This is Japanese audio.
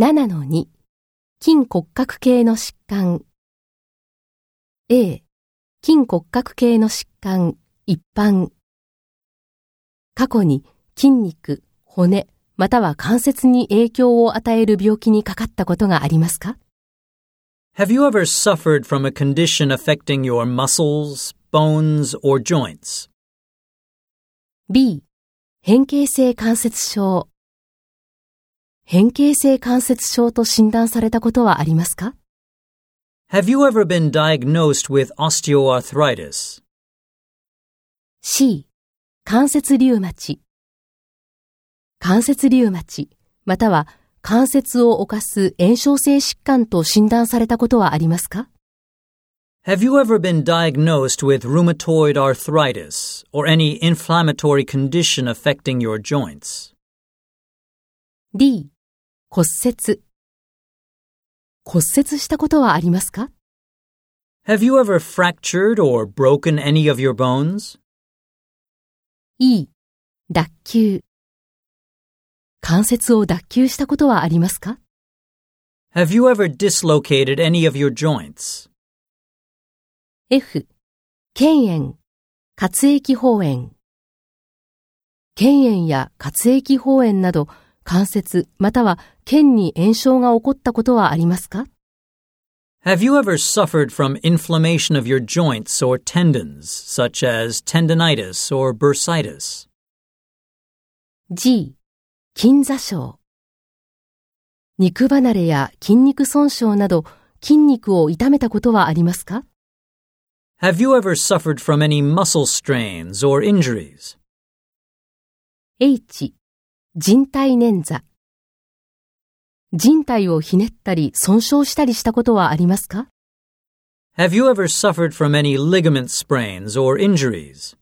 7-2筋骨格系の疾患 A 筋骨格系の疾患一般過去に筋肉、骨、または関節に影響を与える病気にかかったことがありますか Have you ever suffered from a condition affecting your muscles, bones, or joints? ?B 変形性関節症変形性関節症と診断されたことはありますか Have you ever been diagnosed with osteoarthritis? C 関節リウマチ関節リウマチまたは関節を侵す炎症性疾患と診断されたことはありますか Have you ever been diagnosed with rheumatoid arthritis or any inflammatory condition affecting your joints? D 骨折骨折したことはありますか Have you ever fractured or broken any of your bones? E 脱臼関節を脱臼したことはありますか Have you ever dislocated any of your joints? F 腱炎活液包炎腱炎や活液包炎など関節または腱に炎症が起こったことはありますか Have you ever suffered from inflammation of your joints or tendons, such as tendonitis or bursitis? G 筋座症肉離れや筋肉損傷など筋肉を痛めたことはありますか Have you ever suffered from any muscle strains or injuries? H 人体捻挫人体をひねったり損傷したりしたことはありますか Have you ever suffered from any ligament sprains or injuries?